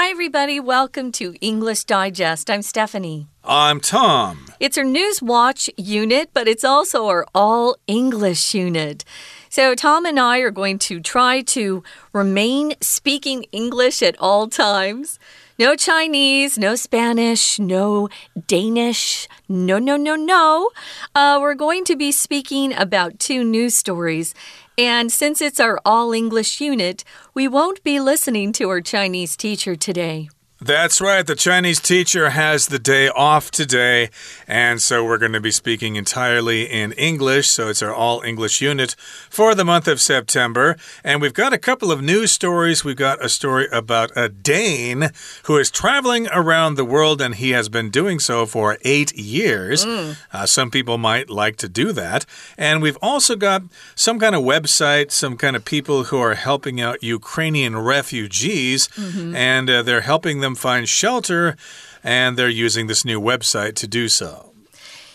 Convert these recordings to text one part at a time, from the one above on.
Hi, everybody. Welcome to English Digest. I'm Stephanie. I'm Tom. It's our News Watch unit, but it's also our All English unit. So, Tom and I are going to try to remain speaking English at all times. No Chinese, no Spanish, no Danish. No, no, no, no. Uh, we're going to be speaking about two news stories. And since it's our all English unit, we won't be listening to our Chinese teacher today. That's right. The Chinese teacher has the day off today. And so we're going to be speaking entirely in English. So it's our all English unit for the month of September. And we've got a couple of news stories. We've got a story about a Dane who is traveling around the world, and he has been doing so for eight years. Mm. Uh, some people might like to do that. And we've also got some kind of website, some kind of people who are helping out Ukrainian refugees, mm -hmm. and uh, they're helping them them find shelter, and they're using this new website to do so.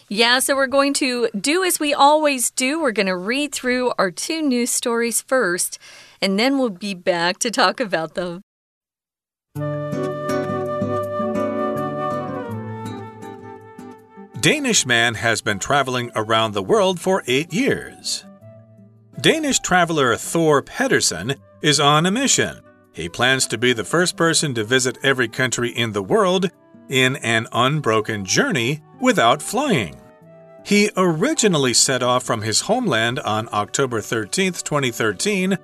Yeah, so we're going to do as we always do. We're going to read through our two news stories first, and then we'll be back to talk about them. Danish man has been traveling around the world for eight years. Danish traveler Thor Pedersen is on a mission. He plans to be the first person to visit every country in the world in an unbroken journey without flying. He originally set off from his homeland on October 13, 2013,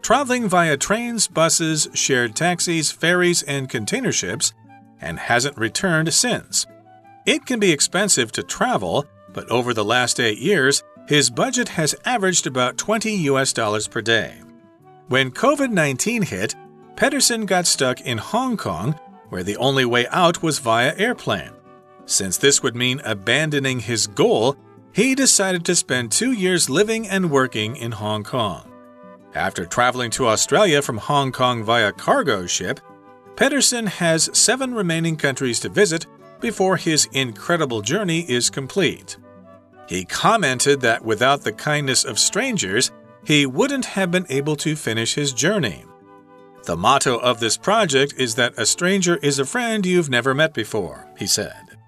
traveling via trains, buses, shared taxis, ferries, and container ships, and hasn't returned since. It can be expensive to travel, but over the last eight years, his budget has averaged about 20 US dollars per day. When COVID 19 hit, Pedersen got stuck in Hong Kong, where the only way out was via airplane. Since this would mean abandoning his goal, he decided to spend two years living and working in Hong Kong. After traveling to Australia from Hong Kong via cargo ship, Pedersen has seven remaining countries to visit before his incredible journey is complete. He commented that without the kindness of strangers, he wouldn't have been able to finish his journey. The motto of this project is that a stranger is a friend you've never met before, he said.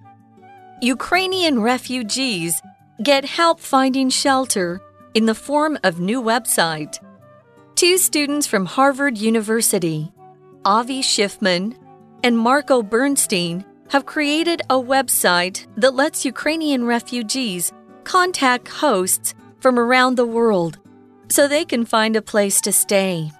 Ukrainian refugees get help finding shelter in the form of new website. Two students from Harvard University, Avi Schiffman and Marco Bernstein, have created a website that lets Ukrainian refugees contact hosts from around the world so they can find a place to stay.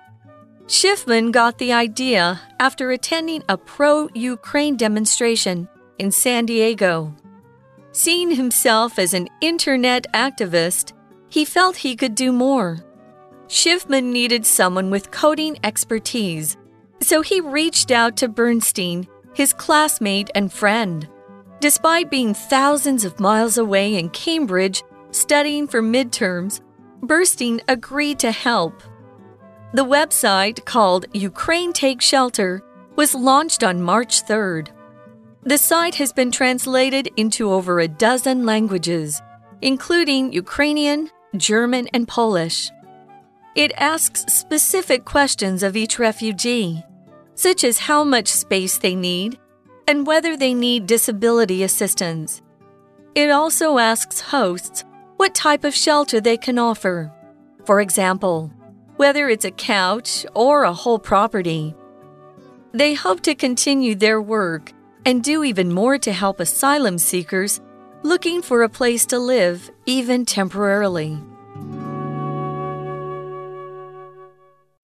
Schiffman got the idea after attending a pro Ukraine demonstration in San Diego. Seeing himself as an internet activist, he felt he could do more. Schiffman needed someone with coding expertise, so he reached out to Bernstein, his classmate and friend. Despite being thousands of miles away in Cambridge studying for midterms, Bernstein agreed to help. The website, called Ukraine Take Shelter, was launched on March 3rd. The site has been translated into over a dozen languages, including Ukrainian, German, and Polish. It asks specific questions of each refugee, such as how much space they need and whether they need disability assistance. It also asks hosts what type of shelter they can offer. For example, whether it's a couch or a whole property. They hope to continue their work and do even more to help asylum seekers looking for a place to live, even temporarily.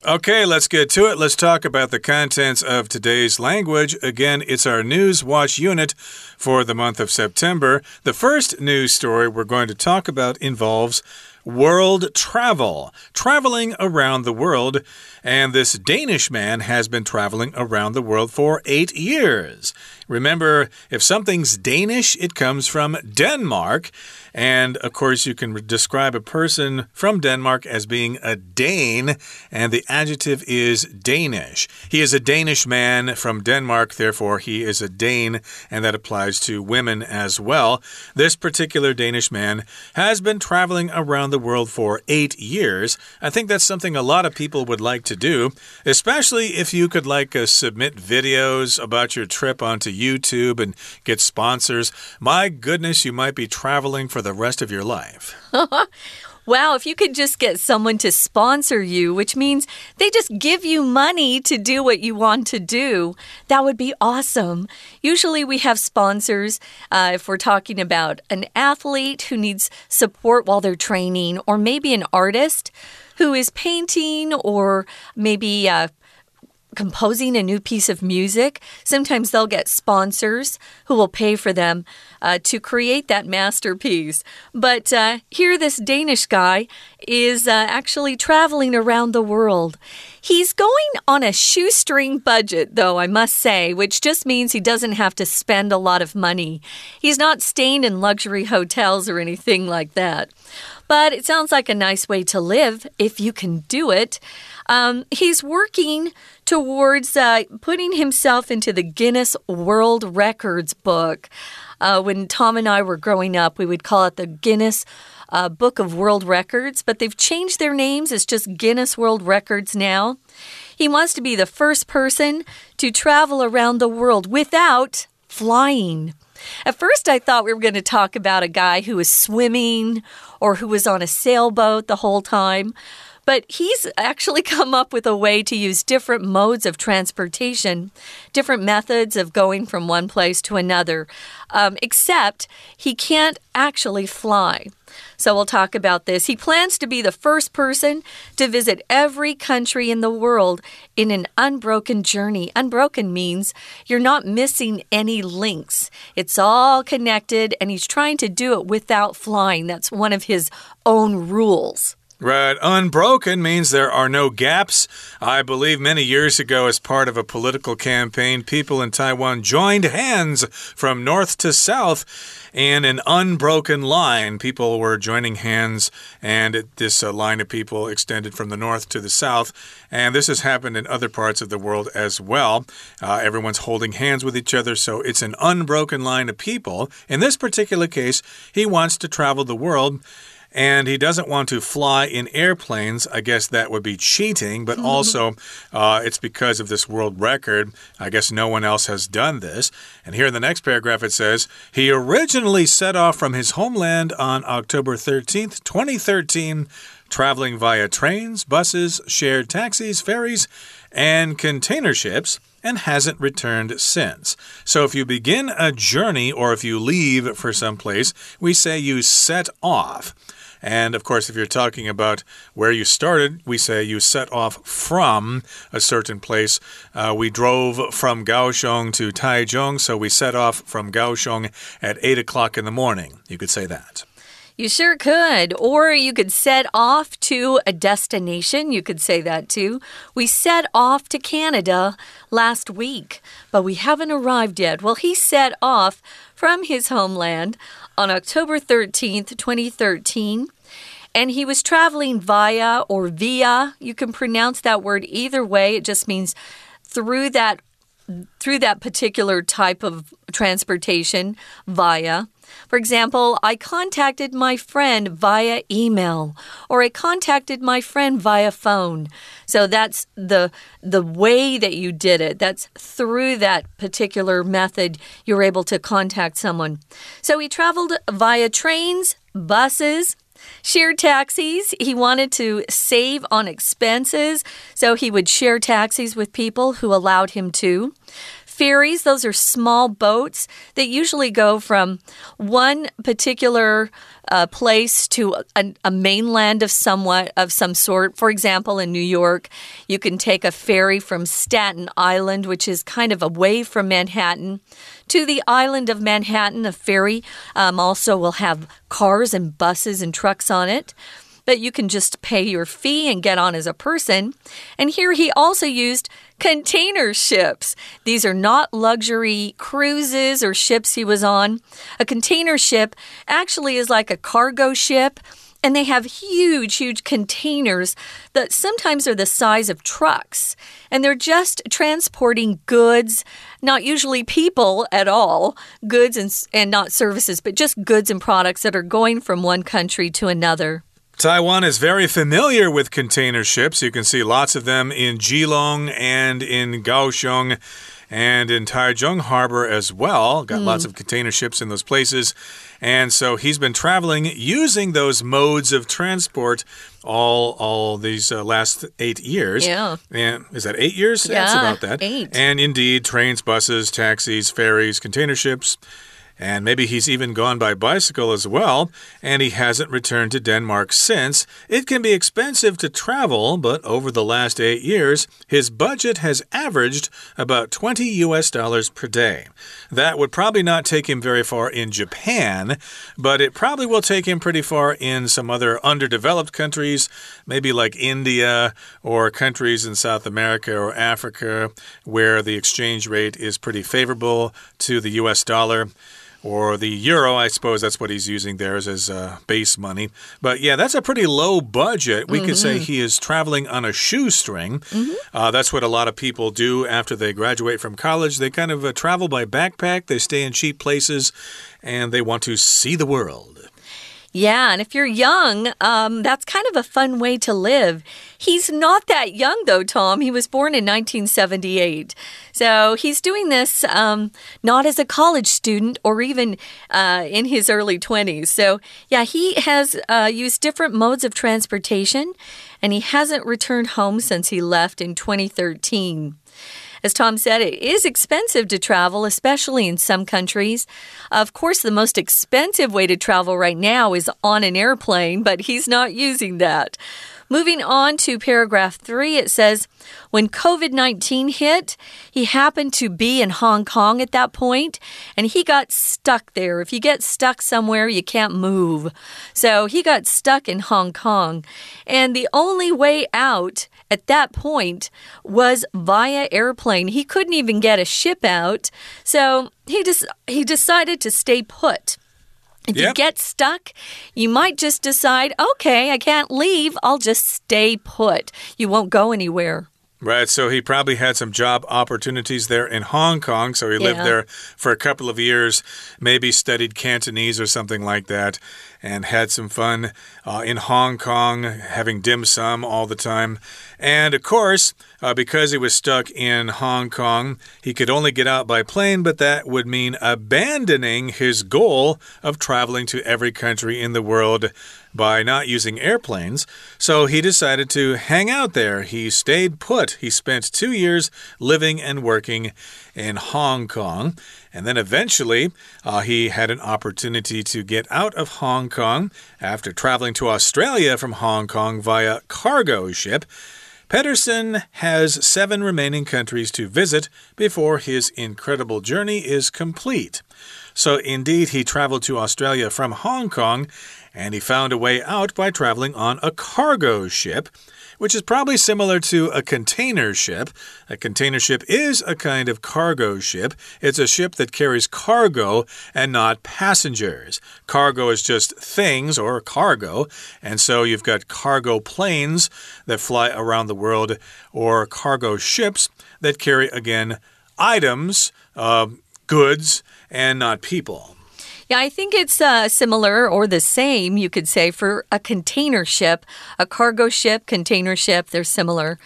Okay, let's get to it. Let's talk about the contents of today's language. Again, it's our News Watch unit for the month of September. The first news story we're going to talk about involves world travel, traveling around the world. And this Danish man has been traveling around the world for eight years. Remember, if something's Danish, it comes from Denmark. And of course, you can describe a person from Denmark as being a Dane, and the adjective is Danish. He is a Danish man from Denmark, therefore, he is a Dane, and that applies to women as well. This particular Danish man has been traveling around the world for eight years. I think that's something a lot of people would like to do, especially if you could like uh, submit videos about your trip onto YouTube and get sponsors. My goodness, you might be traveling for the rest of your life. Wow, if you could just get someone to sponsor you, which means they just give you money to do what you want to do, that would be awesome. Usually we have sponsors uh, if we're talking about an athlete who needs support while they're training, or maybe an artist who is painting or maybe uh, composing a new piece of music. Sometimes they'll get sponsors who will pay for them uh, to create that masterpiece. But uh, here, this Danish guy is uh, actually traveling around the world. He's going on a shoestring budget, though, I must say, which just means he doesn't have to spend a lot of money. He's not staying in luxury hotels or anything like that. But it sounds like a nice way to live if you can do it. Um, he's working towards uh, putting himself into the Guinness World Records book. Uh, when Tom and I were growing up, we would call it the Guinness uh, Book of World Records, but they've changed their names. It's just Guinness World Records now. He wants to be the first person to travel around the world without flying. At first, I thought we were going to talk about a guy who was swimming or who was on a sailboat the whole time. But he's actually come up with a way to use different modes of transportation, different methods of going from one place to another, um, except he can't actually fly. So we'll talk about this. He plans to be the first person to visit every country in the world in an unbroken journey. Unbroken means you're not missing any links, it's all connected, and he's trying to do it without flying. That's one of his own rules. Right. Unbroken means there are no gaps. I believe many years ago, as part of a political campaign, people in Taiwan joined hands from north to south in an unbroken line. People were joining hands, and this uh, line of people extended from the north to the south. And this has happened in other parts of the world as well. Uh, everyone's holding hands with each other, so it's an unbroken line of people. In this particular case, he wants to travel the world and he doesn't want to fly in airplanes. I guess that would be cheating, but also uh, it's because of this world record. I guess no one else has done this. And here in the next paragraph it says he originally set off from his homeland on October 13th, 2013, traveling via trains, buses, shared taxis, ferries, and container ships and hasn't returned since. So if you begin a journey or if you leave for some place, we say you set off. And of course, if you're talking about where you started, we say you set off from a certain place. Uh, we drove from Kaohsiung to Taichung, so we set off from Kaohsiung at 8 o'clock in the morning. You could say that. You sure could. Or you could set off to a destination. You could say that too. We set off to Canada last week, but we haven't arrived yet. Well, he set off from his homeland on October 13th, 2013 and he was traveling via or via. You can pronounce that word either way. It just means through that through that particular type of transportation via. For example, I contacted my friend via email or I contacted my friend via phone. So that's the the way that you did it. That's through that particular method you're able to contact someone. So he traveled via trains, buses, Shared taxis. He wanted to save on expenses, so he would share taxis with people who allowed him to. Ferries, those are small boats that usually go from one particular uh, place to a, a, mainland of somewhat of some sort. For example, in New York, you can take a ferry from Staten Island, which is kind of away from Manhattan, to the island of Manhattan. A ferry um, also will have cars and buses and trucks on it. That you can just pay your fee and get on as a person. And here he also used container ships. These are not luxury cruises or ships he was on. A container ship actually is like a cargo ship and they have huge, huge containers that sometimes are the size of trucks. And they're just transporting goods, not usually people at all, goods and, and not services, but just goods and products that are going from one country to another. Taiwan is very familiar with container ships. You can see lots of them in Keelung and in Kaohsiung and in Taichung Harbor as well. Got mm. lots of container ships in those places. And so he's been traveling using those modes of transport all all these uh, last eight years. Yeah. And is that eight years? Yeah, That's about that. Eight. And indeed, trains, buses, taxis, ferries, container ships. And maybe he's even gone by bicycle as well, and he hasn't returned to Denmark since. It can be expensive to travel, but over the last eight years, his budget has averaged about 20 US dollars per day. That would probably not take him very far in Japan, but it probably will take him pretty far in some other underdeveloped countries, maybe like India or countries in South America or Africa, where the exchange rate is pretty favorable to the US dollar or the euro. I suppose that's what he's using there as his uh, base money. But yeah, that's a pretty low budget. We mm -hmm. could say mm-hmm. he is traveling on a shoestring. Mm -hmm. uh, that's what a lot of people do after they graduate from college. They kind of uh, travel by backpack, they stay in cheap places, and they want to see the world. Yeah, and if you're young, um, that's kind of a fun way to live. He's not that young, though, Tom. He was born in 1978. So he's doing this um, not as a college student or even uh, in his early 20s. So, yeah, he has uh, used different modes of transportation and he hasn't returned home since he left in 2013. As Tom said, it is expensive to travel, especially in some countries. Of course, the most expensive way to travel right now is on an airplane, but he's not using that. Moving on to paragraph three, it says, when COVID 19 hit, he happened to be in Hong Kong at that point and he got stuck there. If you get stuck somewhere, you can't move. So he got stuck in Hong Kong. And the only way out at that point was via airplane. He couldn't even get a ship out. So he just he decided to stay put. If yep. you get stuck, you might just decide, okay, I can't leave. I'll just stay put. You won't go anywhere. Right, so he probably had some job opportunities there in Hong Kong. So he yeah. lived there for a couple of years, maybe studied Cantonese or something like that, and had some fun uh, in Hong Kong, having dim sum all the time. And of course, uh, because he was stuck in Hong Kong, he could only get out by plane, but that would mean abandoning his goal of traveling to every country in the world by not using airplanes, so he decided to hang out there. He stayed put. He spent two years living and working in Hong Kong. And then eventually, uh, he had an opportunity to get out of Hong Kong after traveling to Australia from Hong Kong via cargo ship. Pedersen has seven remaining countries to visit before his incredible journey is complete. So, indeed, he traveled to Australia from Hong Kong and he found a way out by traveling on a cargo ship, which is probably similar to a container ship. A container ship is a kind of cargo ship, it's a ship that carries cargo and not passengers. Cargo is just things or cargo, and so you've got cargo planes that fly around the world, or cargo ships that carry, again, items, uh, goods, and not people. Yeah, I think it's uh, similar or the same, you could say, for a container ship, a cargo ship, container ship. They're similar.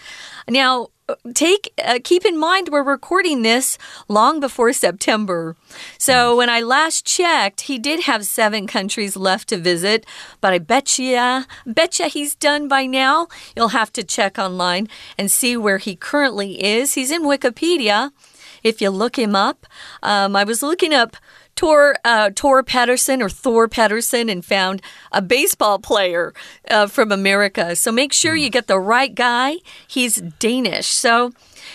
Now, take uh, keep in mind we're recording this long before September. So when I last checked, he did have seven countries left to visit, but I bet you, bet he's done by now. You'll have to check online and see where he currently is. He's in Wikipedia. If you look him up, um, I was looking up Tor uh, Tor Pedersen or Thor Pedersen and found a baseball player uh, from America. So make sure you get the right guy. He's Danish. So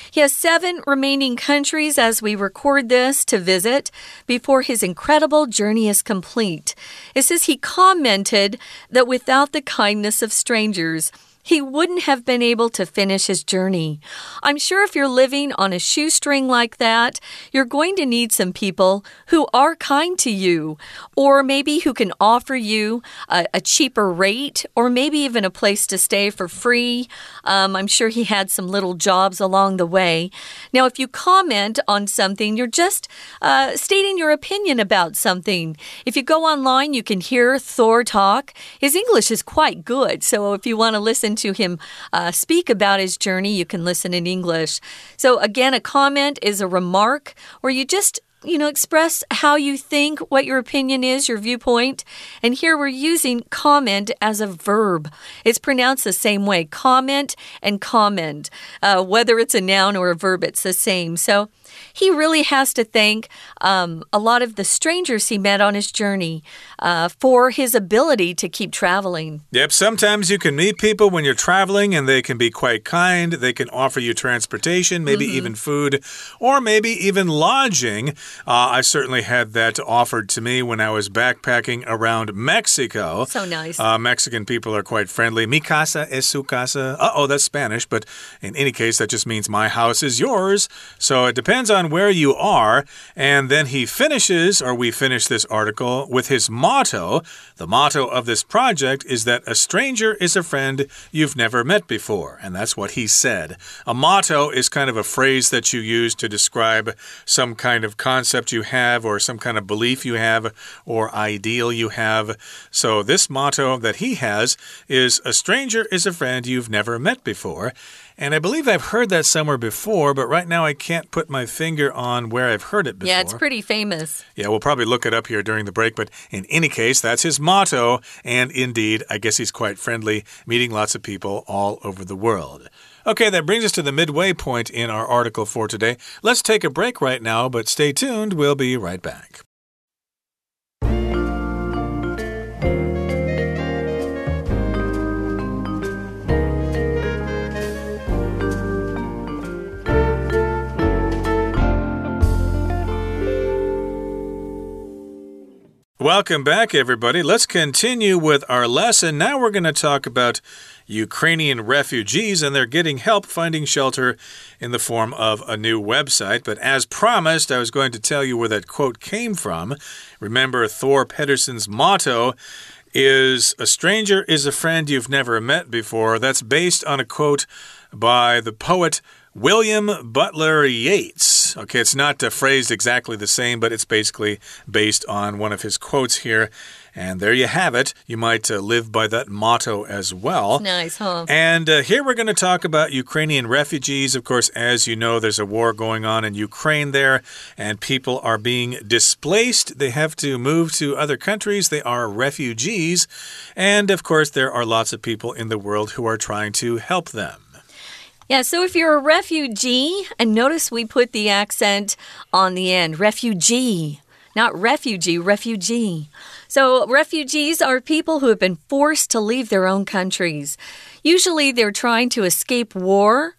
He has seven remaining countries as we record this to visit before his incredible journey is complete. It says he commented that without the kindness of strangers, he wouldn't have been able to finish his journey. I'm sure if you're living on a shoestring like that, you're going to need some people who are kind to you, or maybe who can offer you a, a cheaper rate, or maybe even a place to stay for free. Um, I'm sure he had some little jobs along the way. Now, if you comment on something, you're just uh, stating your opinion about something. If you go online, you can hear Thor talk. His English is quite good, so if you want to listen, listen to him uh, speak about his journey, you can listen in English. So, again, a comment is a remark where you just you know, express how you think, what your opinion is, your viewpoint. And here we're using comment as a verb. It's pronounced the same way comment and comment. Uh, whether it's a noun or a verb, it's the same. So, he really has to thank um, a lot of the strangers he met on his journey uh, for his ability to keep traveling. Yep, sometimes you can meet people when you're traveling and they can be quite kind. They can offer you transportation, maybe mm -hmm. even food, or maybe even lodging. Uh, I certainly had that offered to me when I was backpacking around Mexico. So nice. Uh, Mexican people are quite friendly. Mi casa es su casa. Uh oh, that's Spanish, but in any case, that just means my house is yours. So it depends on where you are. And then he finishes, or we finish this article, with his motto. The motto of this project is that a stranger is a friend you've never met before. And that's what he said. A motto is kind of a phrase that you use to describe some kind of concept you have, or some kind of belief you have, or ideal you have. So this motto that he has is a stranger is a friend you've never met before. And I believe I've heard that somewhere before, but right now I can't put my finger on where I've heard it before. Yeah, it's pretty famous. Yeah, we'll probably look it up here during the break, but in any case, that's his motto. And indeed, I guess he's quite friendly, meeting lots of people all over the world. Okay, that brings us to the midway point in our article for today. Let's take a break right now, but stay tuned. We'll be right back. Welcome back, everybody. Let's continue with our lesson. Now we're going to talk about Ukrainian refugees, and they're getting help finding shelter in the form of a new website. But as promised, I was going to tell you where that quote came from. Remember, Thor Pedersen's motto is A stranger is a friend you've never met before. That's based on a quote by the poet William Butler Yeats. Okay, it's not uh, phrased exactly the same, but it's basically based on one of his quotes here. And there you have it. You might uh, live by that motto as well. Nice, huh? And uh, here we're going to talk about Ukrainian refugees. Of course, as you know, there's a war going on in Ukraine there, and people are being displaced. They have to move to other countries. They are refugees. And of course, there are lots of people in the world who are trying to help them. Yeah, so if you're a refugee, and notice we put the accent on the end refugee, not refugee, refugee. So, refugees are people who have been forced to leave their own countries. Usually, they're trying to escape war.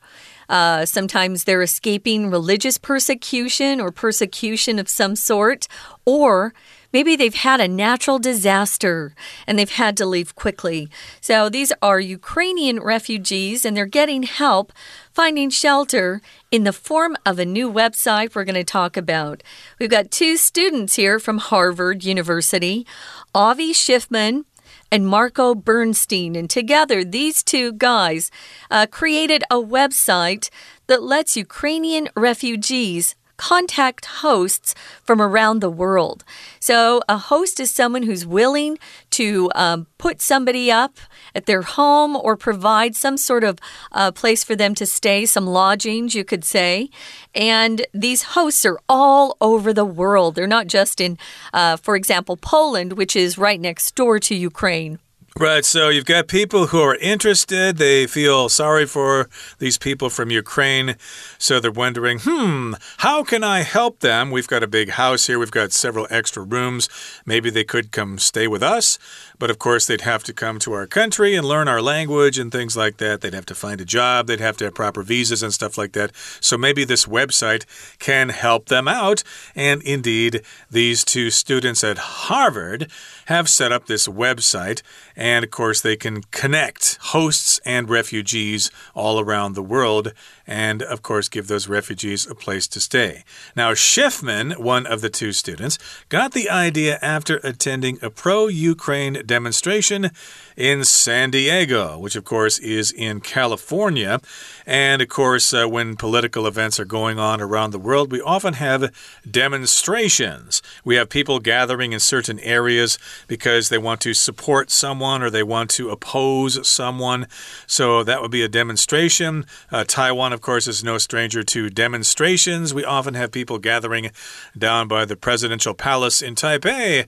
Uh, sometimes they're escaping religious persecution or persecution of some sort, or Maybe they've had a natural disaster and they've had to leave quickly. So these are Ukrainian refugees and they're getting help finding shelter in the form of a new website we're going to talk about. We've got two students here from Harvard University, Avi Schiffman and Marco Bernstein. And together, these two guys uh, created a website that lets Ukrainian refugees contact hosts from around the world. So, a host is someone who's willing to um, put somebody up at their home or provide some sort of uh, place for them to stay, some lodgings, you could say. And these hosts are all over the world. They're not just in, uh, for example, Poland, which is right next door to Ukraine. Right, so you've got people who are interested. They feel sorry for these people from Ukraine. So they're wondering, hmm, how can I help them? We've got a big house here, we've got several extra rooms. Maybe they could come stay with us. But of course, they'd have to come to our country and learn our language and things like that. They'd have to find a job, they'd have to have proper visas and stuff like that. So maybe this website can help them out. And indeed, these two students at Harvard have set up this website. And of course, they can connect hosts and refugees all around the world and, of course, give those refugees a place to stay. Now, Schiffman, one of the two students, got the idea after attending a pro Ukraine demonstration in San Diego, which, of course, is in California. And, of course, uh, when political events are going on around the world, we often have demonstrations. We have people gathering in certain areas because they want to support someone or they want to oppose someone. So that would be a demonstration. Uh, Taiwan, of course, is no stranger to demonstrations. We often have people gathering down by the presidential palace in Taipei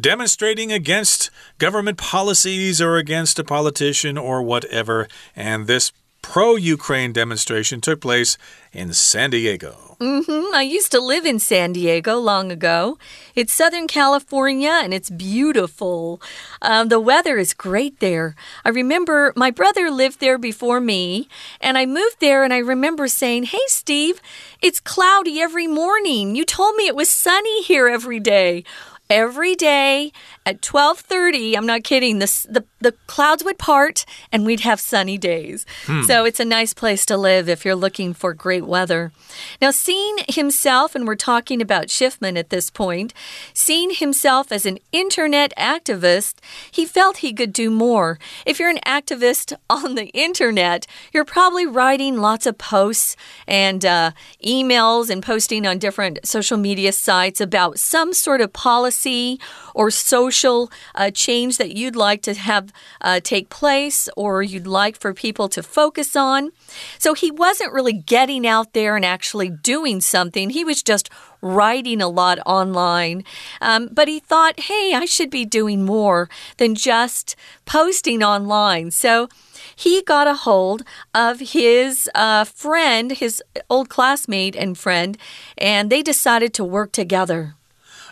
demonstrating against government policies or against a politician or whatever. And this pro Ukraine demonstration took place in San Diego. Mm -hmm. I used to live in San Diego long ago. It's Southern California and it's beautiful. Um, the weather is great there. I remember my brother lived there before me, and I moved there and I remember saying, Hey, Steve, it's cloudy every morning. You told me it was sunny here every day every day at 12:30 I'm not kidding the, the the clouds would part and we'd have sunny days. Hmm. so it's a nice place to live if you're looking for great weather. Now seeing himself and we're talking about Schiffman at this point seeing himself as an internet activist he felt he could do more. If you're an activist on the internet you're probably writing lots of posts and uh, emails and posting on different social media sites about some sort of policy policy or social uh, change that you'd like to have uh, take place or you'd like for people to focus on. So he wasn't really getting out there and actually doing something. He was just writing a lot online. Um, but he thought, hey, I should be doing more than just posting online. So he got a hold of his uh, friend, his old classmate and friend, and they decided to work together.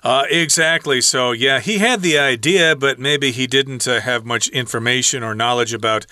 Uh, exactly. So, yeah, he had the idea, but maybe he didn't uh, have much information or knowledge about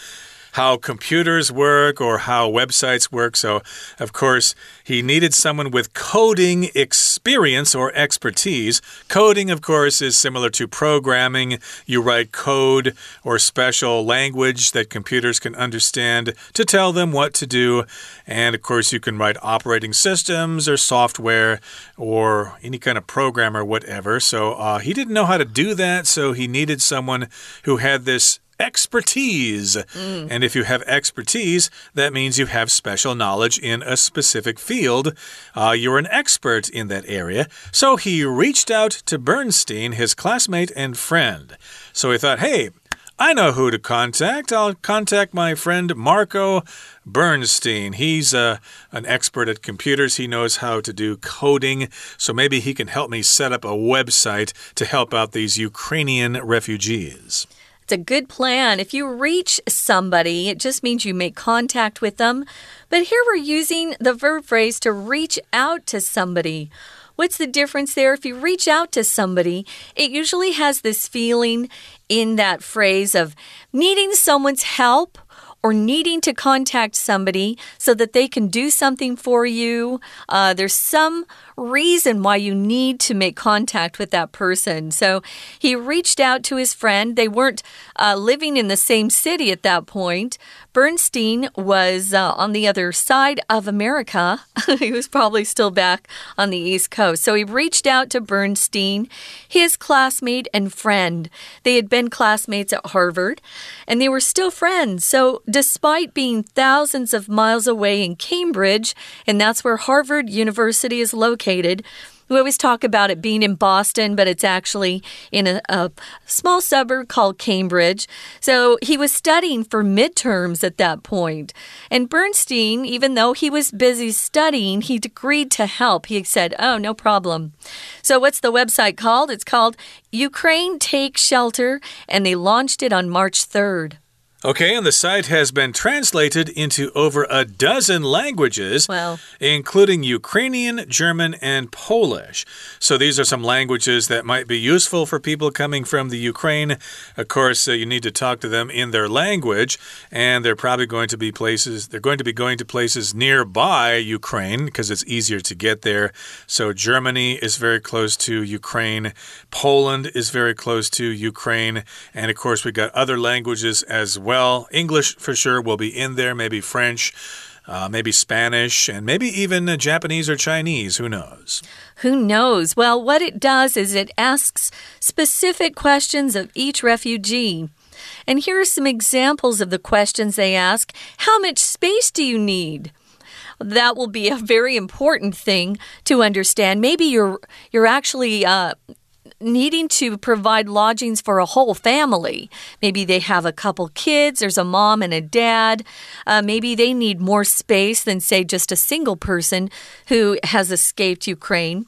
how computers work or how websites work. So, of course, he needed someone with coding experience or expertise. Coding, of course, is similar to programming. You write code or special language that computers can understand to tell them what to do. And, of course, you can write operating systems or software or any kind of program or whatever. So, uh, he didn't know how to do that. So, he needed someone who had this expertise. Mm. And if you have expertise, that means you have special knowledge in a specific field. Uh, you're an expert in that area. So he reached out to Bernstein, his classmate and friend. So he thought, hey, I know who to contact. I'll contact my friend Marco Bernstein. He's uh, an expert at computers. He knows how to do coding. So maybe he can help me set up a website to help out these Ukrainian refugees. It's a good plan. If you reach somebody, it just means you make contact with them. But here we're using the verb phrase to reach out to somebody. What's the difference there? If you reach out to somebody, it usually has this feeling in that phrase of needing someone's help or needing to contact somebody so that they can do something for you. Uh, there's some reason why you need to make contact with that person. So he reached out to his friend. They weren't uh, living in the same city at that point. Bernstein was uh, on the other side of America. he was probably still back on the East Coast. So he reached out to Bernstein, his classmate and friend. They had been classmates at Harvard and they were still friends. So despite being thousands of miles away in Cambridge, and that's where Harvard University is located, We always talk about it being in Boston, but it's actually in a, a, small suburb called Cambridge. So he was studying for midterms at that point. And Bernstein, even though he was busy studying, he agreed to help. He said, Oh, no problem. So, what's the website called? It's called Ukraine Take Shelter, and they launched it on March 3rd. Okay, and the site has been translated into over a dozen languages, well. including Ukrainian, German, and Polish. So these are some languages that might be useful for people coming from the Ukraine. Of course, uh, you need to talk to them in their language, and they're probably going to be places, they're going to be going to places nearby Ukraine because it's easier to get there. So Germany is very close to Ukraine, Poland is very close to Ukraine, and of course, we got other languages as well well. English for sure will be in there, maybe French. Uh, maybe Spanish, and maybe even uh, Japanese or Chinese. Who knows? Who knows? Well, what it does is it asks specific questions of each refugee. And here are some examples of the questions they ask How much space do you need? That will be a very important thing to understand. Maybe you're you're actually uh, needing to provide lodgings for a whole family. Maybe they have a couple kids, there's a mom and a dad. Uh, maybe they need more space than, say, just a single person who has escaped Ukraine.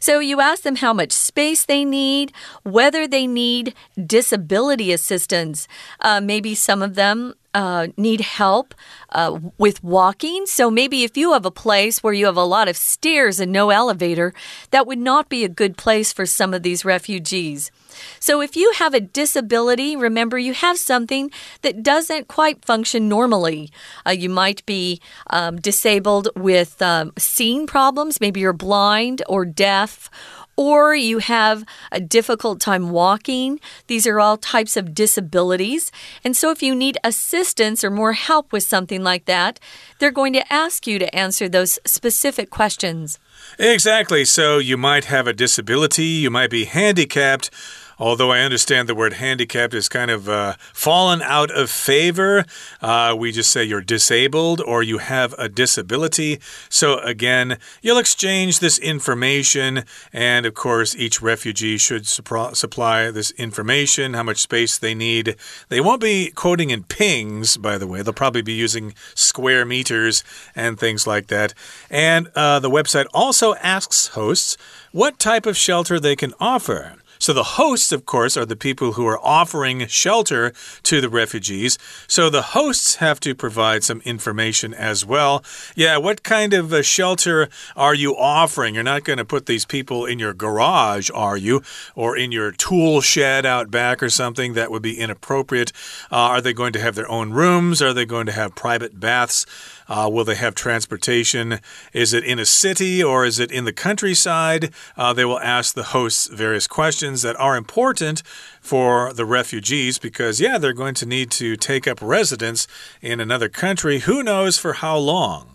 So you ask them how much space they need, whether they need disability assistance. Uh, maybe some of them uh, need help uh, with walking. So maybe if you have a place where you have a lot of stairs and no elevator, that would not be a good place for some of these refugees. So if you have a disability, remember you have something that doesn't quite function normally. Uh, you might be um, disabled with um, seeing problems, maybe you're blind or deaf or you have a difficult time walking. These are all types of disabilities. And so, if you need assistance or more help with something like that, they're going to ask you to answer those specific questions. Exactly. So, you might have a disability, you might be handicapped. Although I understand the word handicapped is kind of uh, fallen out of favor, uh, we just say you're disabled or you have a disability. So, again, you'll exchange this information, and of course, each refugee should supply this information, how much space they need. They won't be quoting in pings, by the way, they'll probably be using square meters and things like that. And uh, the website also asks hosts what type of shelter they can offer. So the hosts, of course, are the people who are offering shelter to the refugees. So the hosts have to provide some information as well. Yeah, what kind of a shelter are you offering? You're not going to put these people in your garage, are you? Or in your tool shed out back or something that would be inappropriate. Uh, are they going to have their own rooms? Are they going to have private baths? Uh, will they have transportation? Is it in a city or is it in the countryside? Uh, they will ask the hosts various questions that are important for the refugees because, yeah, they're going to need to take up residence in another country. Who knows for how long?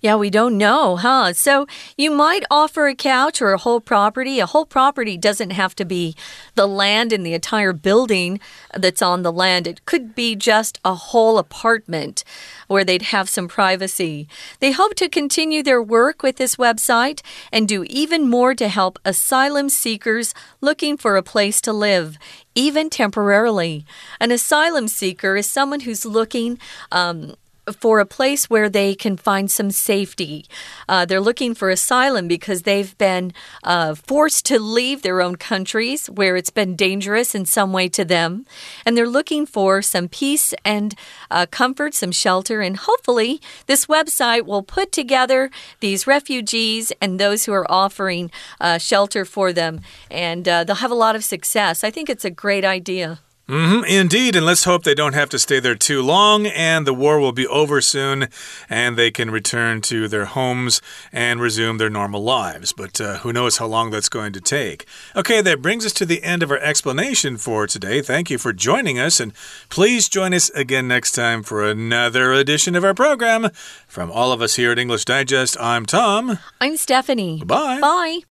Yeah, we don't know, huh? So you might offer a couch or a whole property. A whole property doesn't have to be the land and the entire building that's on the land, it could be just a whole apartment where they'd have some privacy. They hope to continue their work with this website and do even more to help asylum seekers looking for a place to live even temporarily. An asylum seeker is someone who's looking um, for a place where they can find some safety. Uh, they're looking for asylum because they've been uh, forced to leave their own countries where it's been dangerous in some way to them. And they're looking for some peace and uh, comfort, some shelter. And hopefully, this website will put together these refugees and those who are offering uh, shelter for them. And uh, they'll have a lot of success. I think it's a great idea. Mm -hmm, indeed, and let's hope they don't have to stay there too long and the war will be over soon and they can return to their homes and resume their normal lives. But uh, who knows how long that's going to take. Okay, that brings us to the end of our explanation for today. Thank you for joining us, and please join us again next time for another edition of our program. From all of us here at English Digest, I'm Tom. I'm Stephanie. Bye. Bye.